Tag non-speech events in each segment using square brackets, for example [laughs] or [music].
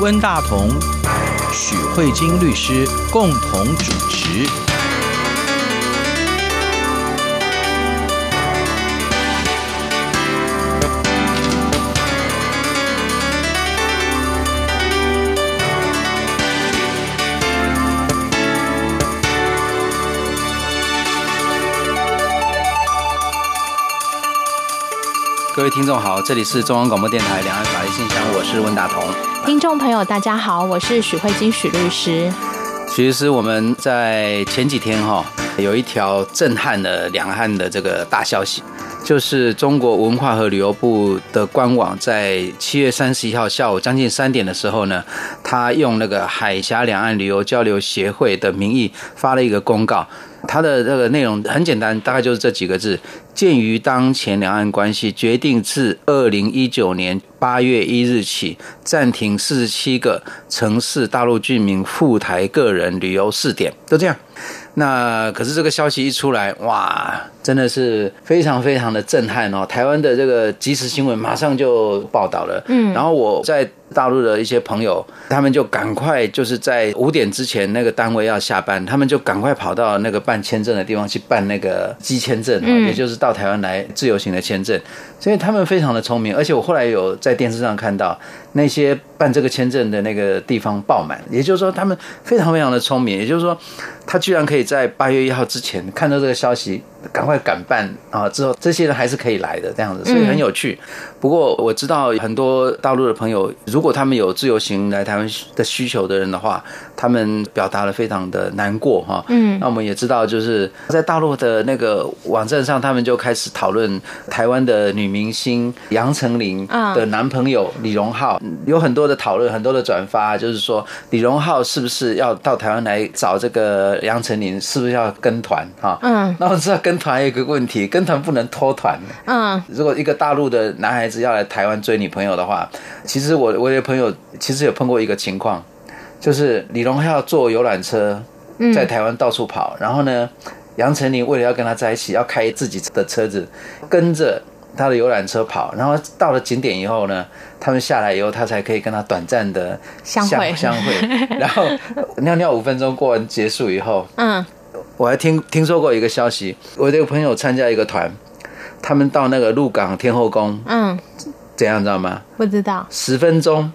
温大同、许慧金律师共同主持。各位听众好，这里是中央广播电台两岸法律信箱，我是温大同。听众朋友大家好，我是许慧金许律师。许律师，我们在前几天哈有一条震撼了两岸的这个大消息，就是中国文化和旅游部的官网在七月三十一号下午将近三点的时候呢，他用那个海峡两岸旅游交流协会的名义发了一个公告。它的这个内容很简单，大概就是这几个字：鉴于当前两岸关系，决定自二零一九年八月一日起暂停四十七个城市大陆居民赴台个人旅游试点，就这样。那可是这个消息一出来，哇，真的是非常非常的震撼哦！台湾的这个即时新闻马上就报道了，嗯，然后我在。大陆的一些朋友，他们就赶快就是在五点之前那个单位要下班，他们就赶快跑到那个办签证的地方去办那个机签证，也就是到台湾来自由行的签证。所以他们非常的聪明，而且我后来有在电视上看到那些办这个签证的那个地方爆满，也就是说他们非常非常的聪明，也就是说他居然可以在八月一号之前看到这个消息。赶快赶办啊！之后这些人还是可以来的，这样子，所以很有趣。不过我知道很多大陆的朋友，如果他们有自由行来台湾的需求的人的话，他们表达了非常的难过哈。嗯，那我们也知道，就是在大陆的那个网站上，他们就开始讨论台湾的女明星杨丞琳的男朋友李荣浩，有很多的讨论，很多的转发，就是说李荣浩是不是要到台湾来找这个杨丞琳，是不是要跟团哈？嗯，那我知道跟。跟团有一个问题，跟团不能脱团。嗯，如果一个大陆的男孩子要来台湾追女朋友的话，其实我我有朋友其实有碰过一个情况，就是李荣浩坐游览车在台湾到处跑，嗯、然后呢，杨丞琳为了要跟他在一起，要开自己的车子跟着他的游览车跑，然后到了景点以后呢，他们下来以后，他才可以跟他短暂的相会相会，[laughs] 然后尿尿五分钟过完结束以后，嗯。我还听听说过一个消息，我的一个朋友参加一个团，他们到那个鹿港天后宫，嗯，怎样知道吗？不知道。十分钟，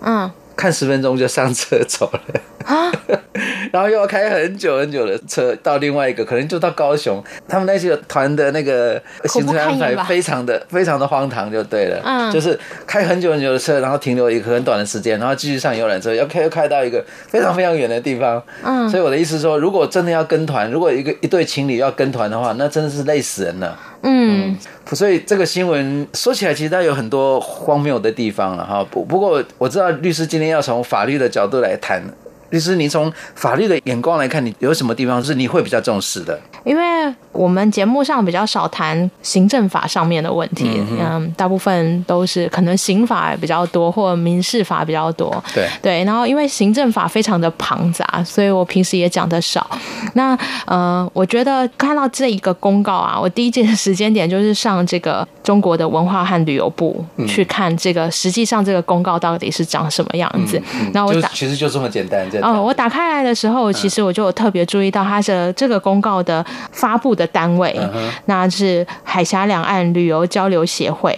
嗯，看十分钟就上车走了。啊，[laughs] 然后又要开很久很久的车到另外一个，可能就到高雄。他们那些团的那个行程安排非常的非常的荒唐，就对了。嗯，就是开很久很久的车，然后停留一个很短的时间，然后继续上游览车，要开又开到一个非常非常远的地方。嗯，所以我的意思是说，如果真的要跟团，如果一个一对情侣要跟团的话，那真的是累死人了。嗯，嗯，所以这个新闻说起来，其实它有很多荒谬的地方了哈。不不过我知道律师今天要从法律的角度来谈。律师，你从法律的眼光来看，你有什么地方是你会比较重视的？因为我们节目上比较少谈行政法上面的问题，嗯，嗯，大部分都是可能刑法比较多，或者民事法比较多。对对，然后因为行政法非常的庞杂，所以我平时也讲的少。那呃，我觉得看到这一个公告啊，我第一件时间点就是上这个中国的文化和旅游部去看这个，实际上这个公告到底是长什么样子。那、嗯嗯、我打，其实就这么简单。哦，我打开来的时候，其实我就有特别注意到它的这个公告的发布的单位，那是海峡两岸旅游交流协会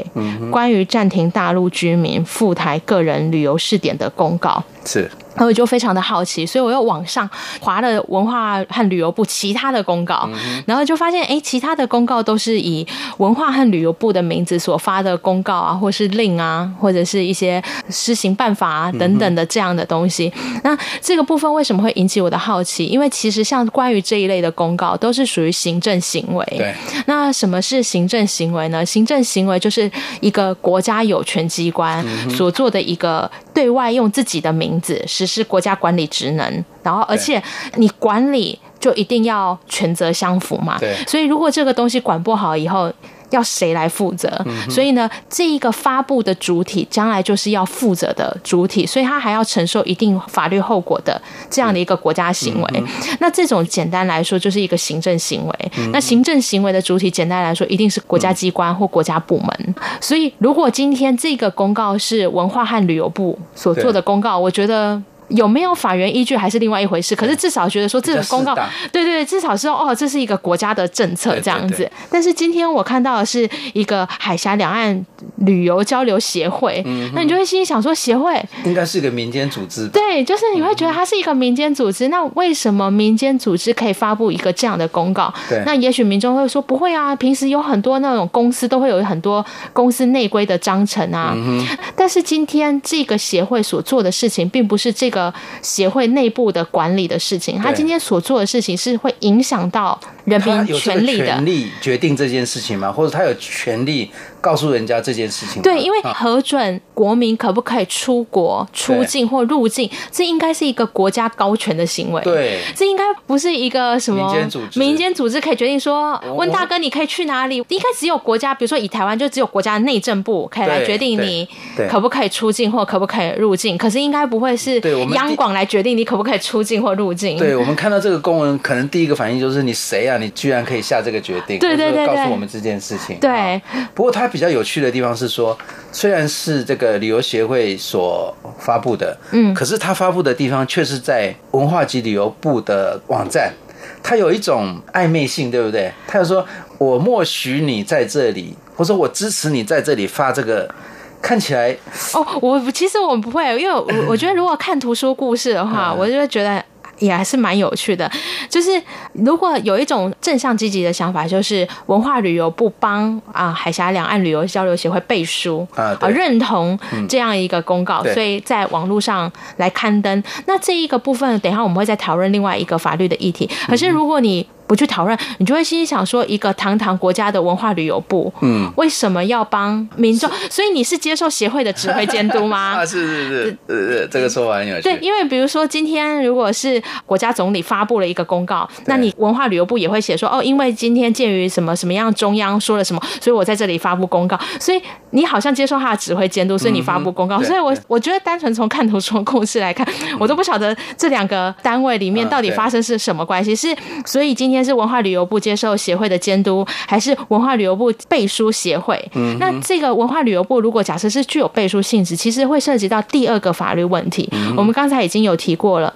关于暂停大陆居民赴台个人旅游试点的公告。是。然后我就非常的好奇，所以我又往上划了文化和旅游部其他的公告，然后就发现，哎，其他的公告都是以文化和旅游部的名字所发的公告啊，或是令啊，或者是一些施行办法啊等等的这样的东西。那这个部分为什么会引起我的好奇？因为其实像关于这一类的公告，都是属于行政行为。对。那什么是行政行为呢？行政行为就是一个国家有权机关所做的一个对外用自己的名字实施国家管理职能，然后而且你管理就一定要权责相符嘛。对，所以如果这个东西管不好以后，要谁来负责？嗯、所以呢，这一个发布的主体将来就是要负责的主体，所以他还要承受一定法律后果的这样的一个国家行为。嗯、那这种简单来说就是一个行政行为。嗯、那行政行为的主体简单来说一定是国家机关或国家部门。嗯、所以如果今天这个公告是文化和旅游部所做的公告，我觉得。有没有法源依据还是另外一回事，可是至少觉得说这个公告，对对对，至少是说哦，这是一个国家的政策这样子。对对对，但是今天我看到的是一个海峡两岸旅游交流协会，嗯、那你就会心里想说，协会应该是一个民间组织。对，就是你会觉得它是一个民间组织。嗯、那为什么民间组织可以发布一个这样的公告？对，那也许民众会说不会啊，平时有很多那种公司都会有很多公司内规的章程啊。嗯、但是今天这个协会所做的事情，并不是这个。协会内部的管理的事情，他今天所做的事情是会影响到人民权利的。权利决定这件事情吗？或者他有权利？告诉人家这件事情。对，因为核准国民可不可以出国、出境或入境，这应该是一个国家高权的行为。对，这应该不是一个什么民间组织，民间组织可以决定说，温大哥你可以去哪里？应该只有国家，比如说以台湾，就只有国家内政部可以来决定你可不可以出境或可不可以入境。可是应该不会是央广来决定你可不可以出境或入境。对，我们看到这个公文，可能第一个反应就是你谁啊？你居然可以下这个决定？对对对，告诉我们这件事情。对，不过它。比较有趣的地方是说，虽然是这个旅游协会所发布的，嗯，可是它发布的地方却是在文化及旅游部的网站，它有一种暧昧性，对不对？他就说我默许你在这里，或者说我支持你在这里发这个，看起来哦，我其实我们不会，因为我我觉得如果看图书故事的话，[laughs] 嗯、我就会觉得。也还是蛮有趣的，就是如果有一种正向积极的想法，就是文化旅游不帮啊海峡两岸旅游交流协会背书啊，认同这样一个公告，嗯、所以在网络上来刊登。那这一个部分，等一下我们会再讨论另外一个法律的议题。可是如果你不去讨论，你就会心里想说，一个堂堂国家的文化旅游部，嗯，为什么要帮民众？所以你是接受协会的指挥监督吗？[laughs] 啊，是是是，呃，这个说法很有趣。对，因为比如说今天如果是国家总理发布了一个公告，那你文化旅游部也会写说，哦，因为今天鉴于什么什么样，中央说了什么，所以我在这里发布公告。所以你好像接受他的指挥监督，所以你发布公告。嗯、所以我我觉得单纯从看图说故事来看，我都不晓得这两个单位里面到底发生是什么关系。是，所以今天。是文化旅游部接受协会的监督，还是文化旅游部背书协会？嗯，那这个文化旅游部如果假设是具有背书性质，其实会涉及到第二个法律问题。嗯、我们刚才已经有提过了。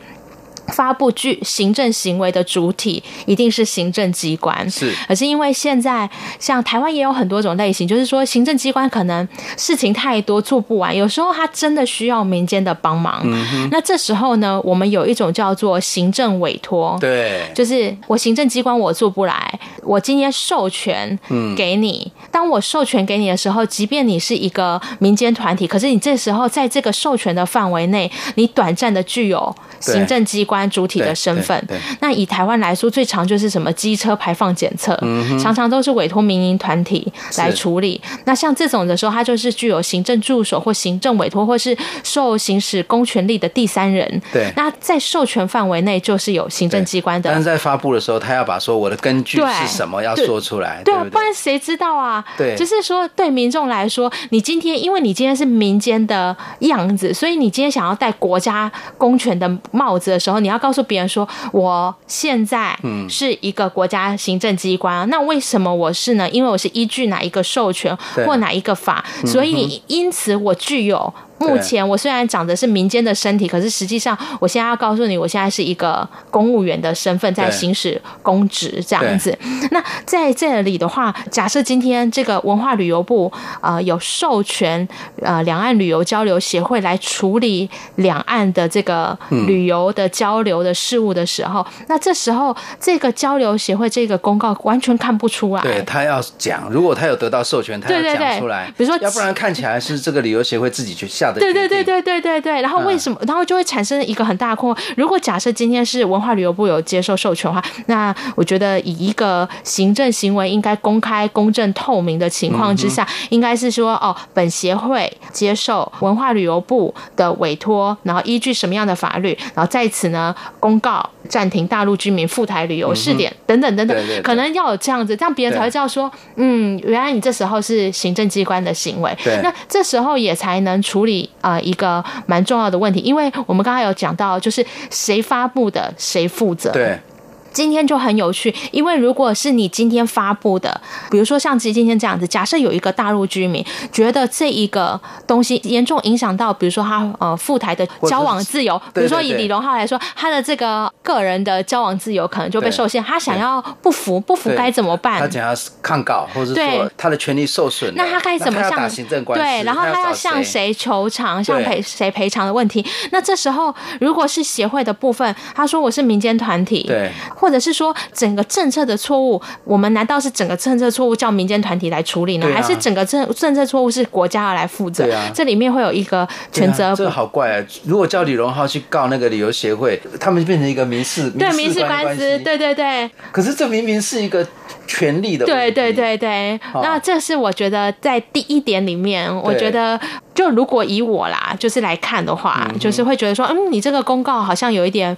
发布具行政行为的主体一定是行政机关，是。可是因为现在像台湾也有很多种类型，就是说行政机关可能事情太多做不完，有时候他真的需要民间的帮忙。嗯哼。那这时候呢，我们有一种叫做行政委托，对，就是我行政机关我做不来，我今天授权给你。嗯。当我授权给你的时候，即便你是一个民间团体，可是你这时候在这个授权的范围内，你短暂的具有行政机关。主体的身份，那以台湾来说，最常就是什么机车排放检测，嗯、常常都是委托民营团体来处理。那像这种的时候，它就是具有行政助手或行政委托，或是受行使公权力的第三人。对，那在授权范围内就是有行政机关的。但是在发布的时候，他要把说我的根据是什么要说出来，对，对，对，对，不然谁知道啊？对，就是说对民众来说，你今天因为你今天是民间的样子，所以你今天想要戴国家公权的帽子的时候，你要告诉别人说，我现在是一个国家行政机关，那为什么我是呢？因为我是依据哪一个授权或哪一个法，所以因此我具有。目前我虽然长的是民间的身体，可是实际上我现在要告诉你，我现在是一个公务员的身份在行使公职这样子。那在这里的话，假设今天这个文化旅游部呃有授权呃两岸旅游交流协会来处理两岸的这个旅游的交流的事务的时候，嗯、那这时候这个交流协会这个公告完全看不出来。对，他要讲，如果他有得到授权，他要讲出来。比如说，要不然看起来是这个旅游协会自己去下。对对对对对对对，然后为什么？然后就会产生一个很大的困惑。如果假设今天是文化旅游部有接受授权的话，那我觉得以一个行政行为应该公开、公正、透明的情况之下，应该是说哦，本协会接受文化旅游部的委托，然后依据什么样的法律，然后在此呢公告。暂停大陆居民赴台旅游试点等等等等，可能要有这样子，这样别人才会知道说，嗯，原来你这时候是行政机关的行为。那这时候也才能处理啊一个蛮重要的问题，因为我们刚才有讲到，就是谁发布的谁负责。对。今天就很有趣，因为如果是你今天发布的，比如说像今天这样子，假设有一个大陆居民觉得这一个东西严重影响到，比如说他呃赴台的交往自由，比如说以李荣浩来说，他的这个个人的交往自由可能就被受限，他想要不服，不服该怎么办？他想要抗告，或者说他的权利受损，那他该怎么向行政官司？对，然后他要向谁求偿，向赔谁赔偿的问题？那这时候如果是协会的部分，他说我是民间团体，对。或者是说整个政策的错误，我们难道是整个政策错误叫民间团体来处理呢？啊、还是整个政政策错误是国家要来负责？啊、这里面会有一个全责、啊。这个好怪啊！如果叫李荣浩去告那个旅游协会，他们就变成一个民事对民事官司，对对对。可是这明明是一个权利的。对对对对。哦、那这是我觉得在第一点里面，我觉得就如果以我啦，就是来看的话，嗯、就是会觉得说，嗯，你这个公告好像有一点。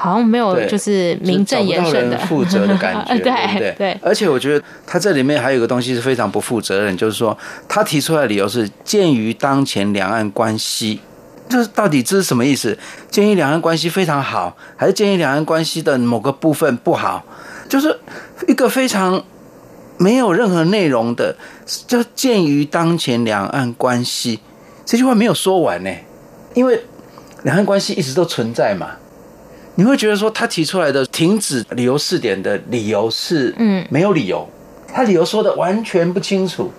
好像没有，就是名正言顺的负责的感觉，[laughs] 对对，对，对。而且我觉得他这里面还有一个东西是非常不负责任，就是说他提出来的理由是鉴于当前两岸关系，这到底这是什么意思？鉴于两岸关系非常好，还是鉴于两岸关系的某个部分不好？就是一个非常没有任何内容的，就鉴于当前两岸关系这句话没有说完呢，因为两岸关系一直都存在嘛。你会觉得说他提出来的停止旅游试点的理由是嗯没有理由，他理由说的完全不清楚。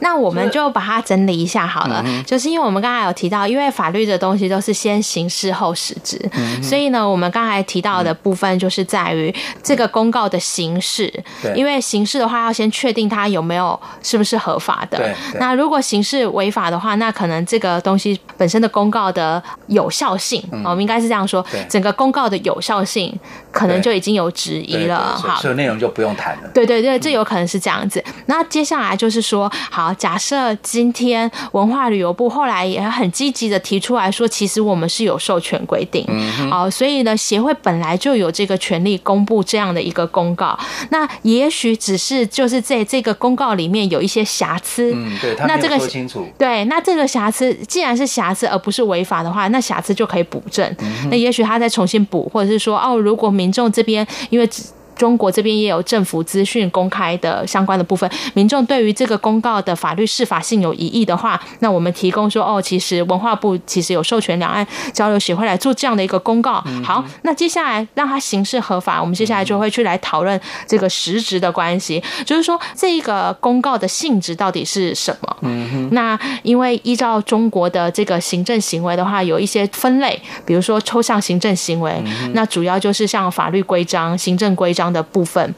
那我们就把它整理一下好了，就是、就是因为我们刚才有提到，因为法律的东西都是先行事后实质，嗯、所以呢，我们刚才提到的部分就是在于这个公告的形式。嗯，因为形式的话要先确定它有没有是不是合法的。那如果形式违法的话，那可能这个东西本身的公告的有效性，嗯、我们应该是这样说，整个公告的有效性可能就已经有质疑了。好，所以内容就不用谈了。对对对，这有可能是这样子。那接下来就是说，好。假设今天文化旅游部后来也很积极的提出来说，其实我们是有授权规定，好，所以呢，协会本来就有这个权利公布这样的一个公告。那也许只是就是在这个公告里面有一些瑕疵，嗯，对，那这个说清楚，对，那这个瑕疵既然是瑕疵而不是违法的话，那瑕疵就可以补正。那也许他再重新补，或者是说，哦，如果民众这边因为。中国这边也有政府资讯公开的相关的部分，民众对于这个公告的法律适法性有疑义的话，那我们提供说，哦，其实文化部其实有授权两岸交流协会来做这样的一个公告。好，那接下来让它形式合法，我们接下来就会去来讨论这个实质的关系，就是说这一个公告的性质到底是什么？嗯哼。那因为依照中国的这个行政行为的话，有一些分类，比如说抽象行政行为，那主要就是像法律规章、行政规章。的部分。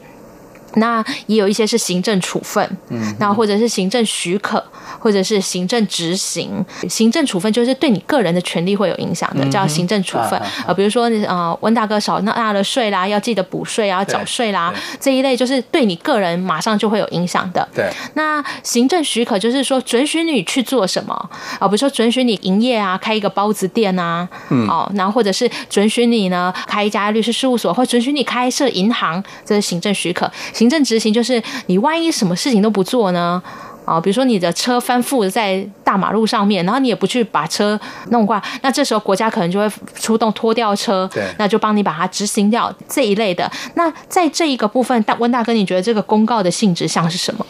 那也有一些是行政处分，嗯，那或者是行政许可，或者是行政执行。行政处分就是对你个人的权利会有影响的，叫行政处分。呃，比如说呃，温大哥少纳了税啦，要记得补税啊，要缴税啦，这一类就是对你个人马上就会有影响的。对。那行政许可就是说准许你去做什么啊？比如说准许你营业啊，开一个包子店啊，嗯，哦，然后或者是准许你呢开一家律师事务所，或准许你开设银行，这是行政许可。行政执行就是你万一什么事情都不做呢？啊，比如说你的车翻覆在大马路上面，然后你也不去把车弄挂，那这时候国家可能就会出动拖吊车，对，那就帮你把它执行掉这一类的。那在这一个部分，大温大哥，你觉得这个公告的性质像是什么？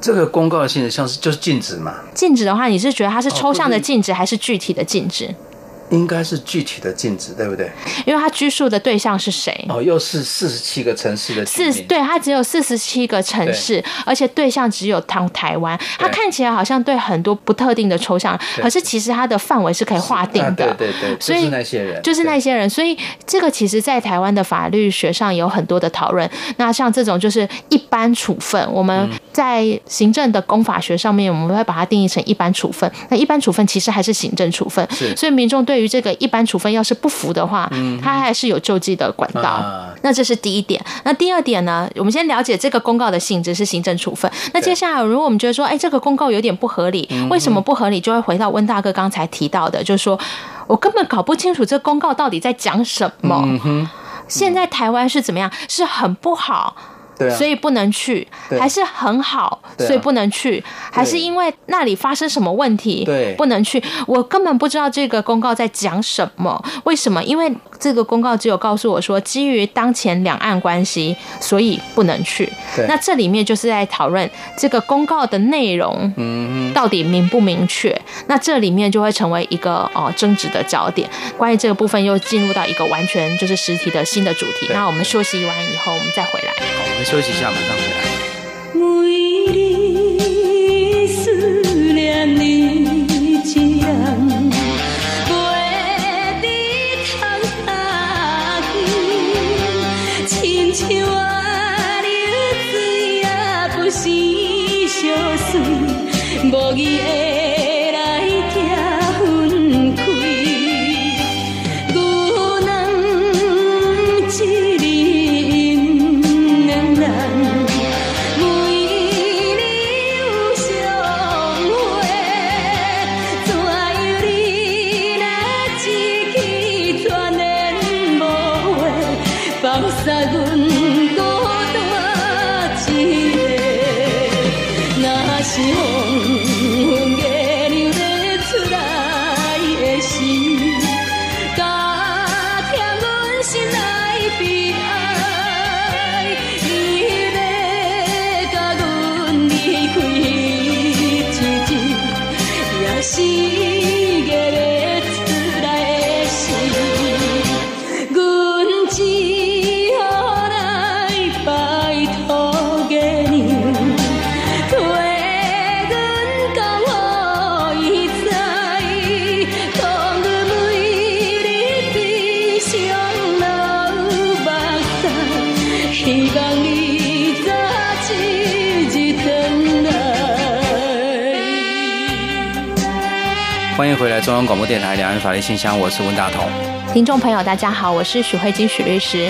这个公告的性质像是就是禁止嘛？禁止的话，你是觉得它是抽象的禁止还是具体的禁止？应该是具体的禁止，对不对？因为他拘束的对象是谁？哦，又是四十七个城市的四，对，他只有四十七个城市，而且对象只有台台湾。他看起来好像对很多不特定的抽象，可是其实它的范围是可以划定的。对对对，所以就是那些人，就是那些人。所以这个其实，在台湾的法律学上有很多的讨论。那像这种就是一般处分，我们在行政的公法学上面，我们会把它定义成一般处分。那一般处分其实还是行政处分，所以民众对。于这个一般处分，要是不服的话，他还是有救济的管道。那这是第一点。那第二点呢？我们先了解这个公告的性质是行政处分。那接下来，如果我们觉得说，哎，这个公告有点不合理，为什么不合理？就会回到温大哥刚才提到的，就是说我根本搞不清楚这公告到底在讲什么。现在台湾是怎么样？是很不好。对啊、所以不能去，还是很好，啊、所以不能去，还是因为那里发生什么问题，对，不能去。我根本不知道这个公告在讲什么，为什么？因为这个公告只有告诉我说，基于当前两岸关系，所以不能去。那这里面就是在讨论这个公告的内容，嗯，到底明不明确？那这里面就会成为一个哦争执的焦点。关于这个部分，又进入到一个完全就是实体的新的主题。那我们休息完以后，我们再回来。休息一下，马上回来。无伊的欢回来，中央广播电台两岸法律信箱，我是温大同。听众朋友，大家好，我是许慧金许律师。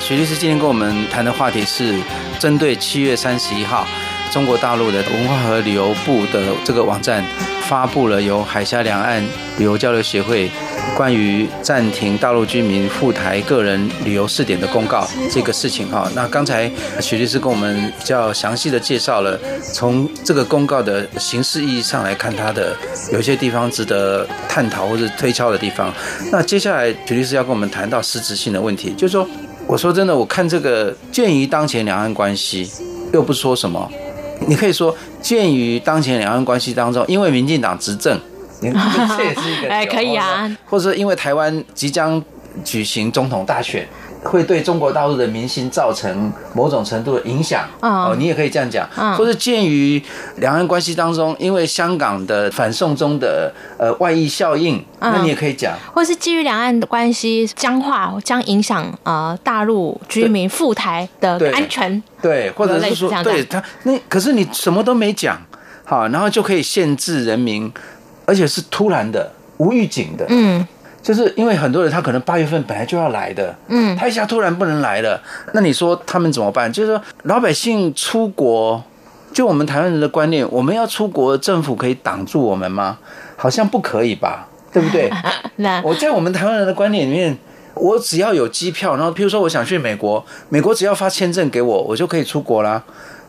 许律师今天跟我们谈的话题是针对七月三十一号，中国大陆的文化和旅游部的这个网站发布了由海峡两岸旅游交流协会。关于暂停大陆居民赴台个人旅游试点的公告这个事情哈，那刚才许律师跟我们比较详细的介绍了，从这个公告的形式意义上来看，它的有些地方值得探讨或者推敲的地方。那接下来许律师要跟我们谈到实质性的问题，就是说，我说真的，我看这个鉴于当前两岸关系，又不说什么，你可以说鉴于当前两岸关系当中，因为民进党执政。[laughs] 这也是一个哎，可以啊，或者因为台湾即将举行总统大选，会对中国大陆的民心造成某种程度的影响。哦，你也可以这样讲。或者鉴于两岸关系当中，因为香港的反送中的呃外溢效应，那你也可以讲。或是基于两岸的关系僵化，将影响呃大陆居民赴台的安全。对，或者是说，对他那可是你什么都没讲，好，然后就可以限制人民。而且是突然的、无预警的，嗯，就是因为很多人他可能八月份本来就要来的，嗯，他一下突然不能来了，那你说他们怎么办？就是说老百姓出国，就我们台湾人的观念，我们要出国，政府可以挡住我们吗？好像不可以吧，对不对？[laughs] 那我在我们台湾人的观念里面，我只要有机票，然后譬如说我想去美国，美国只要发签证给我，我就可以出国啦。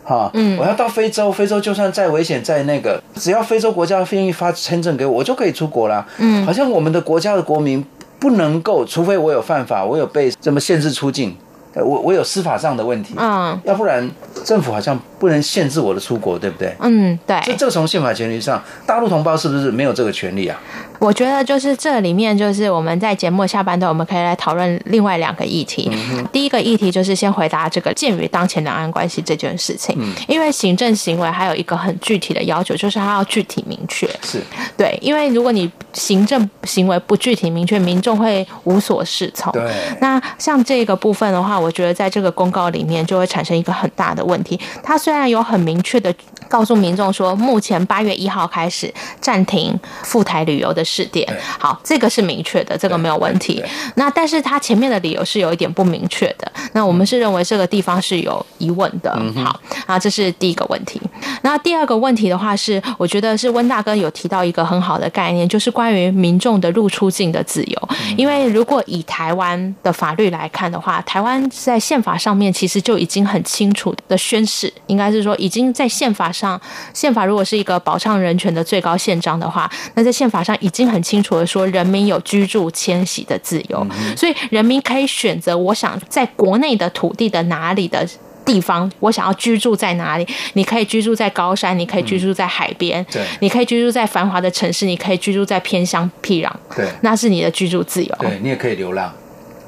哈，嗯，我要到非洲，非洲就算再危险再那个，只要非洲国家愿意发签证给我，我就可以出国了。嗯，好像我们的国家的国民不能够，除非我有犯法，我有被这么限制出境，我我有司法上的问题，嗯，要不然政府好像不能限制我的出国，对不对？嗯，对。这这从宪法权利上，大陆同胞是不是没有这个权利啊？我觉得就是这里面，就是我们在节目下半段，我们可以来讨论另外两个议题。第一个议题就是先回答这个鉴于当前两岸关系这件事情，因为行政行为还有一个很具体的要求，就是它要具体明确。是对，因为如果你行政行为不具体明确，民众会无所适从。对。那像这个部分的话，我觉得在这个公告里面就会产生一个很大的问题。它虽然有很明确的告诉民众说，目前八月一号开始暂停赴台旅游的试点。好，这个是明确的，这个没有问题。那但是他前面的理由是有一点不明确的。那我们是认为这个地方是有疑问的。好，啊，这是第一个问题。那第二个问题的话是，我觉得是温大哥有提到一个很好的概念，就是关于民众的入出境的自由。因为如果以台湾的法律来看的话，台湾在宪法上面其实就已经很清楚的宣示，应该是说已经在宪法上，宪法如果是一个保障人权的最高宪章的话，那在宪法上已经很清楚的说，人民有居住迁徙的自由，所以人民可以选择我想在国内的土地的哪里的。地方，我想要居住在哪里？你可以居住在高山，你可以居住在海边，对，你可以居住在繁华的城市，你可以居住在偏乡僻壤，对，那是你的居住自由。对，你也可以流浪。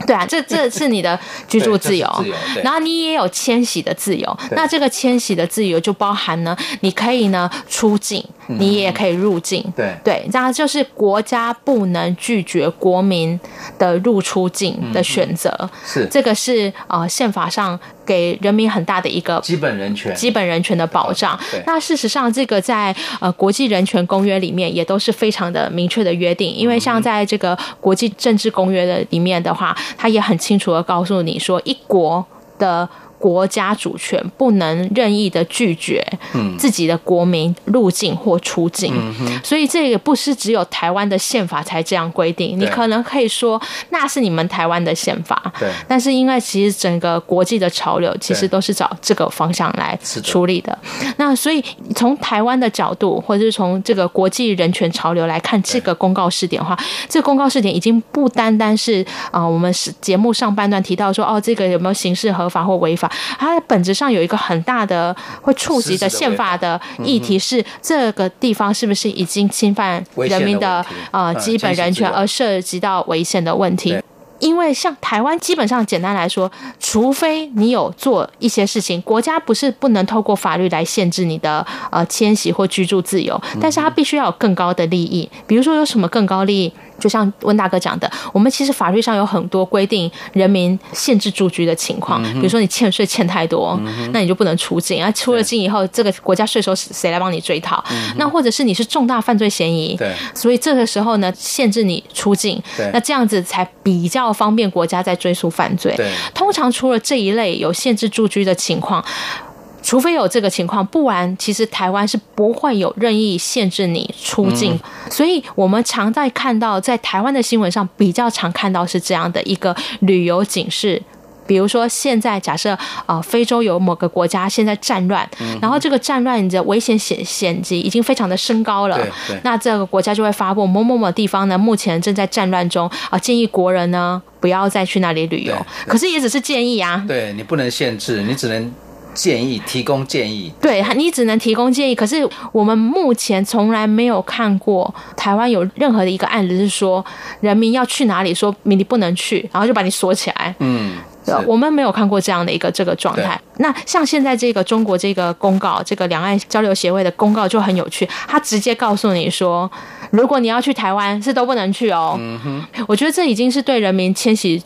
对啊，这这 [laughs] 是你的居住自由，自由，然后你也有迁徙的自由。那这个迁徙的自由就包含呢，你可以呢出境，你也可以入境。嗯、对对，这样就是国家不能拒绝国民的入出境的选择。嗯、是这个是呃宪法上给人民很大的一个基本人权、基本人权的保障。那事实上，这个在呃国际人权公约里面也都是非常的明确的约定，因为像在这个国际政治公约的里面的话。他也很清楚的告诉你说，一国的。国家主权不能任意的拒绝自己的国民入境或出境，所以这个不是只有台湾的宪法才这样规定。你可能可以说那是你们台湾的宪法，但是因为其实整个国际的潮流其实都是找这个方向来处理的。那所以从台湾的角度，或者是从这个国际人权潮流来看，这个公告试点的话，这个公告试点已经不单单是啊，我们是节目上半段提到说哦，这个有没有刑事合法或违法？它在本质上有一个很大的会触及的宪法的议题，是这个地方是不是已经侵犯人民的呃基本人权，而涉及到危险的问题？因为像台湾，基本上简单来说，除非你有做一些事情，国家不是不能透过法律来限制你的呃迁徙或居住自由，但是它必须要有更高的利益，比如说有什么更高利益？就像温大哥讲的，我们其实法律上有很多规定人民限制住居的情况，比如说你欠税欠太多，那你就不能出境啊。出了境以后，这个国家税收谁来帮你追讨？那或者是你是重大犯罪嫌疑，对，所以这个时候呢，限制你出境，那这样子才比较方便国家在追溯犯罪。通常除了这一类有限制住居的情况。除非有这个情况，不然其实台湾是不会有任意限制你出境。嗯、所以我们常在看到，在台湾的新闻上比较常看到是这样的一个旅游警示。比如说，现在假设啊、呃，非洲有某个国家现在战乱，嗯、然后这个战乱的危险险险级已经非常的升高了，那这个国家就会发布某某某地方呢，目前正在战乱中啊、呃，建议国人呢不要再去那里旅游。可是也只是建议啊，对你不能限制，你只能。建议提供建议，对，你只能提供建议。可是我们目前从来没有看过台湾有任何的一个案子是说人民要去哪里，说明你不能去，然后就把你锁起来。嗯，我们没有看过这样的一个这个状态。那像现在这个中国这个公告，这个两岸交流协会的公告就很有趣，他直接告诉你说，如果你要去台湾，是都不能去哦。嗯哼，我觉得这已经是对人民迁徙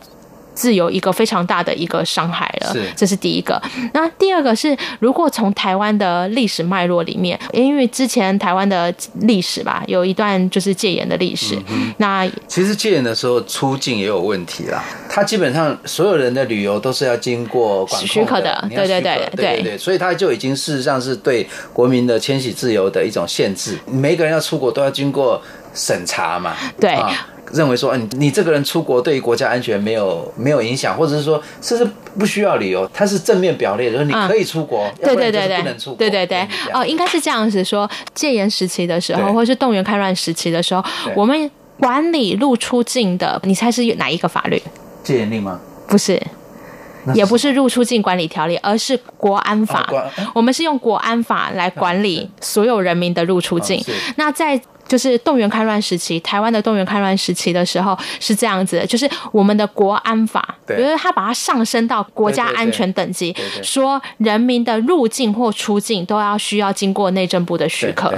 自由一个非常大的一个伤害了，是，这是第一个。那第二个是，如果从台湾的历史脉络里面，因为之前台湾的历史吧，有一段就是戒严的历史。嗯、那其实戒严的时候出境也有问题啦，他基本上所有人的旅游都是要经过许可的，对对对对对对，所以他就已经事实上是对国民的迁徙自由的一种限制。每个人要出国都要经过审查嘛，对。啊认为说，嗯，你这个人出国对于国家安全没有没有影响，或者是说，这是不需要理由，他是正面表列，就是你可以出国，对对对对，不能出国，对对对，哦，应该是这样子说，戒严时期的时候，或是动员戡乱时期的时候，我们管理入出境的，你猜是哪一个法律？戒严令吗？不是，也不是入出境管理条例，而是国安法。我们是用国安法来管理所有人民的入出境。那在就是动员戡乱时期，台湾的动员戡乱时期的时候是这样子的，就是我们的国安法，比如说他把它上升到国家安全等级，说人民的入境或出境都要需要经过内政部的许可。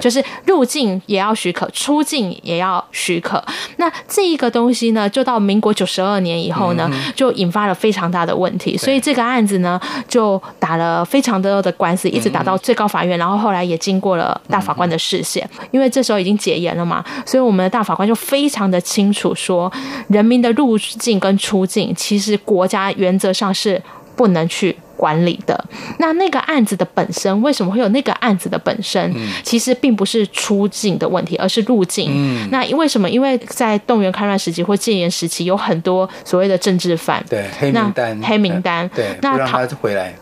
就是入境也要许可，出境也要许可。那这一个东西呢，就到民国九十二年以后呢，嗯、就引发了非常大的问题。所以这个案子呢，就打了非常多的官司，一直打到最高法院，然后后来也经过了大法官的释宪。因为这时候已经解严了嘛，所以我们的大法官就非常的清楚说，人民的入境跟出境，其实国家原则上是不能去。管理的。那那个案子的本身，为什么会有那个案子的本身？其实并不是出境的问题，而是入境。那为什么？因为在动员戡乱时期或戒严时期，有很多所谓的政治犯，对黑名单，黑名单，对，那他回来。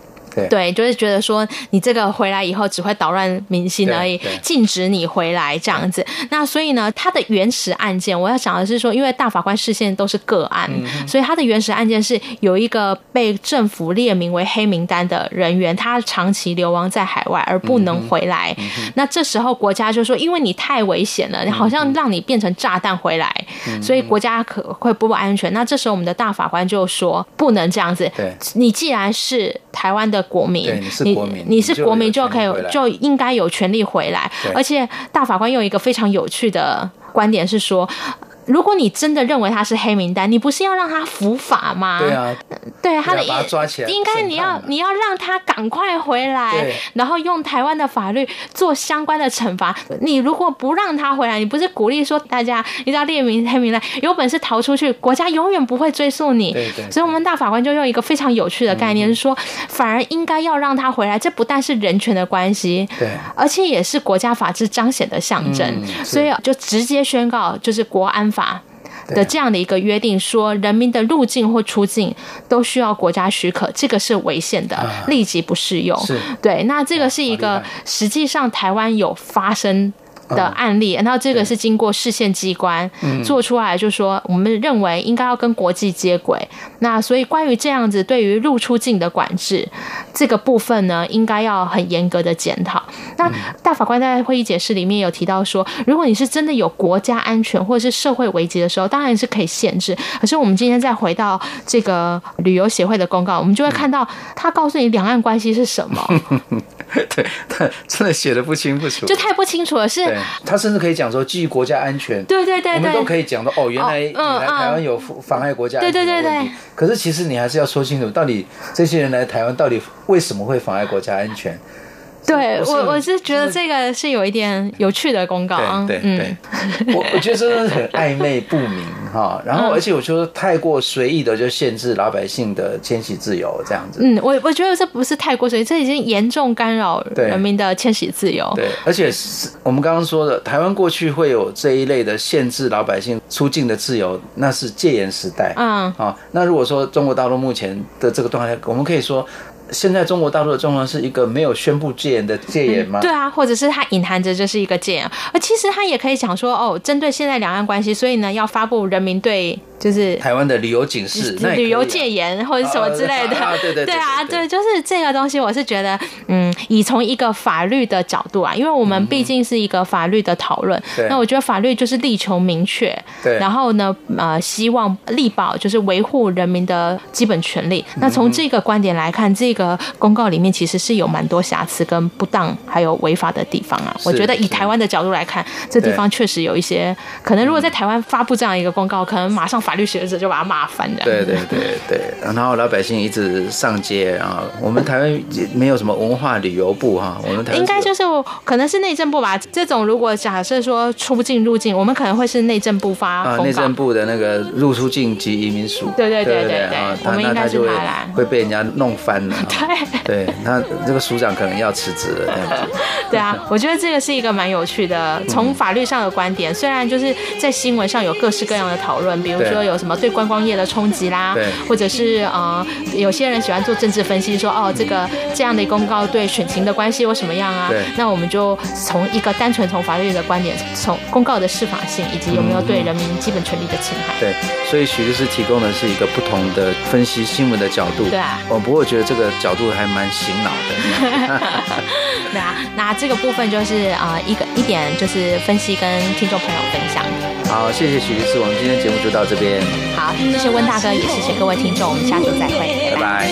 对，就是觉得说你这个回来以后只会捣乱民心而已，禁止你回来这样子。那所以呢，他的原始案件，我要讲的是说，因为大法官视线都是个案，嗯、所以他的原始案件是有一个被政府列名为黑名单的人员，他长期流亡在海外而不能回来。嗯嗯、那这时候国家就说，因为你太危险了，好像让你变成炸弹回来，嗯、所以国家可会不安全。那这时候我们的大法官就说，不能这样子。对，你既然是台湾的。国民，你是国民，你是国民就可以就应该有权利回来。而且大法官用一个非常有趣的观点是说。如果你真的认为他是黑名单，你不是要让他伏法吗？对啊，对他的把他抓起来，应该你要你要让他赶快回来，然后用台湾的法律做相关的惩罚。你如果不让他回来，你不是鼓励说大家一定要列明黑名单，有本事逃出去，国家永远不会追诉你。对对。所以，我们大法官就用一个非常有趣的概念，是说，反而应该要让他回来。这不但是人权的关系，对，而且也是国家法治彰显的象征。所以，就直接宣告，就是国安法的这样的一个约定，说人民的入境或出境都需要国家许可，这个是违宪的，立即不适用。对，那这个是一个实际上台湾有发生的案例，然后这个是经过市县机关做出来，就说我们认为应该要跟国际接轨。那所以关于这样子对于入出境的管制这个部分呢，应该要很严格的检讨。那大法官在会议解释里面有提到说，如果你是真的有国家安全或者是社会危机的时候，当然是可以限制。可是我们今天再回到这个旅游协会的公告，我们就会看到他告诉你两岸关系是什么。[laughs] [laughs] 对，他真的写的不清不楚，就太不清楚了。是，他甚至可以讲说基于国家安全，对对对，我们都可以讲到哦，原来你来台湾有妨碍国家安全的问题。对对对对。可是其实你还是要说清楚，到底这些人来台湾到底为什么会妨碍国家安全？对我，我是觉得这个是有一点有趣的公告啊。对对对，我我觉得真的很暧昧不明哈。然后，而且我觉得太过随意的就限制老百姓的迁徙自由这样子。嗯，我我觉得这不是太过随意，这已经严重干扰人民的迁徙自由。对，而且是我们刚刚说的，台湾过去会有这一类的限制老百姓出境的自由，那是戒严时代。嗯，啊，那如果说中国大陆目前的这个状态，我们可以说。现在中国大陆的状况是一个没有宣布戒严的戒严吗？对啊，或者是它隐含着就是一个戒严，而其实他也可以讲说，哦，针对现在两岸关系，所以呢要发布人民对。就是台湾的旅游警示、旅游戒严或者什么之类的，对对对啊，对，就是这个东西，我是觉得，嗯，以从一个法律的角度啊，因为我们毕竟是一个法律的讨论，那我觉得法律就是力求明确，对，然后呢，呃，希望力保就是维护人民的基本权利。那从这个观点来看，这个公告里面其实是有蛮多瑕疵跟不当还有违法的地方啊。我觉得以台湾的角度来看，这地方确实有一些可能，如果在台湾发布这样一个公告，可能马上。法律学者就把他骂翻这样。对对对对，然后老百姓一直上街，然后我们台湾没有什么文化旅游部哈，我们台湾应该就是可能是内政部吧。这种如果假设说出境入境，我们可能会是内政部发啊，内政部的那个入出境及移民署。对对对对对，我们应该是他来会被人家弄翻了。[laughs] 对对，那这个署长可能要辞职了这样子。对啊，我觉得这个是一个蛮有趣的，从法律上的观点，虽然就是在新闻上有各式各样的讨论，比如说。说有什么对观光业的冲击啦，或者是呃，有些人喜欢做政治分析，说哦，这个这样的公告对选情的关系有什么样啊？那我们就从一个单纯从法律的观点，从公告的适法性以及有没有对人民基本权利的侵害。对，所以许律师提供的是一个不同的分析新闻的角度。对啊，我不过觉得这个角度还蛮醒脑的。[laughs] 对啊，那这个部分就是啊、呃，一个一点就是分析跟听众朋友分享。好，谢谢许律师，我们今天节目就到这边。好，谢谢温大哥，也谢谢各位听众，我们下周再会，拜拜。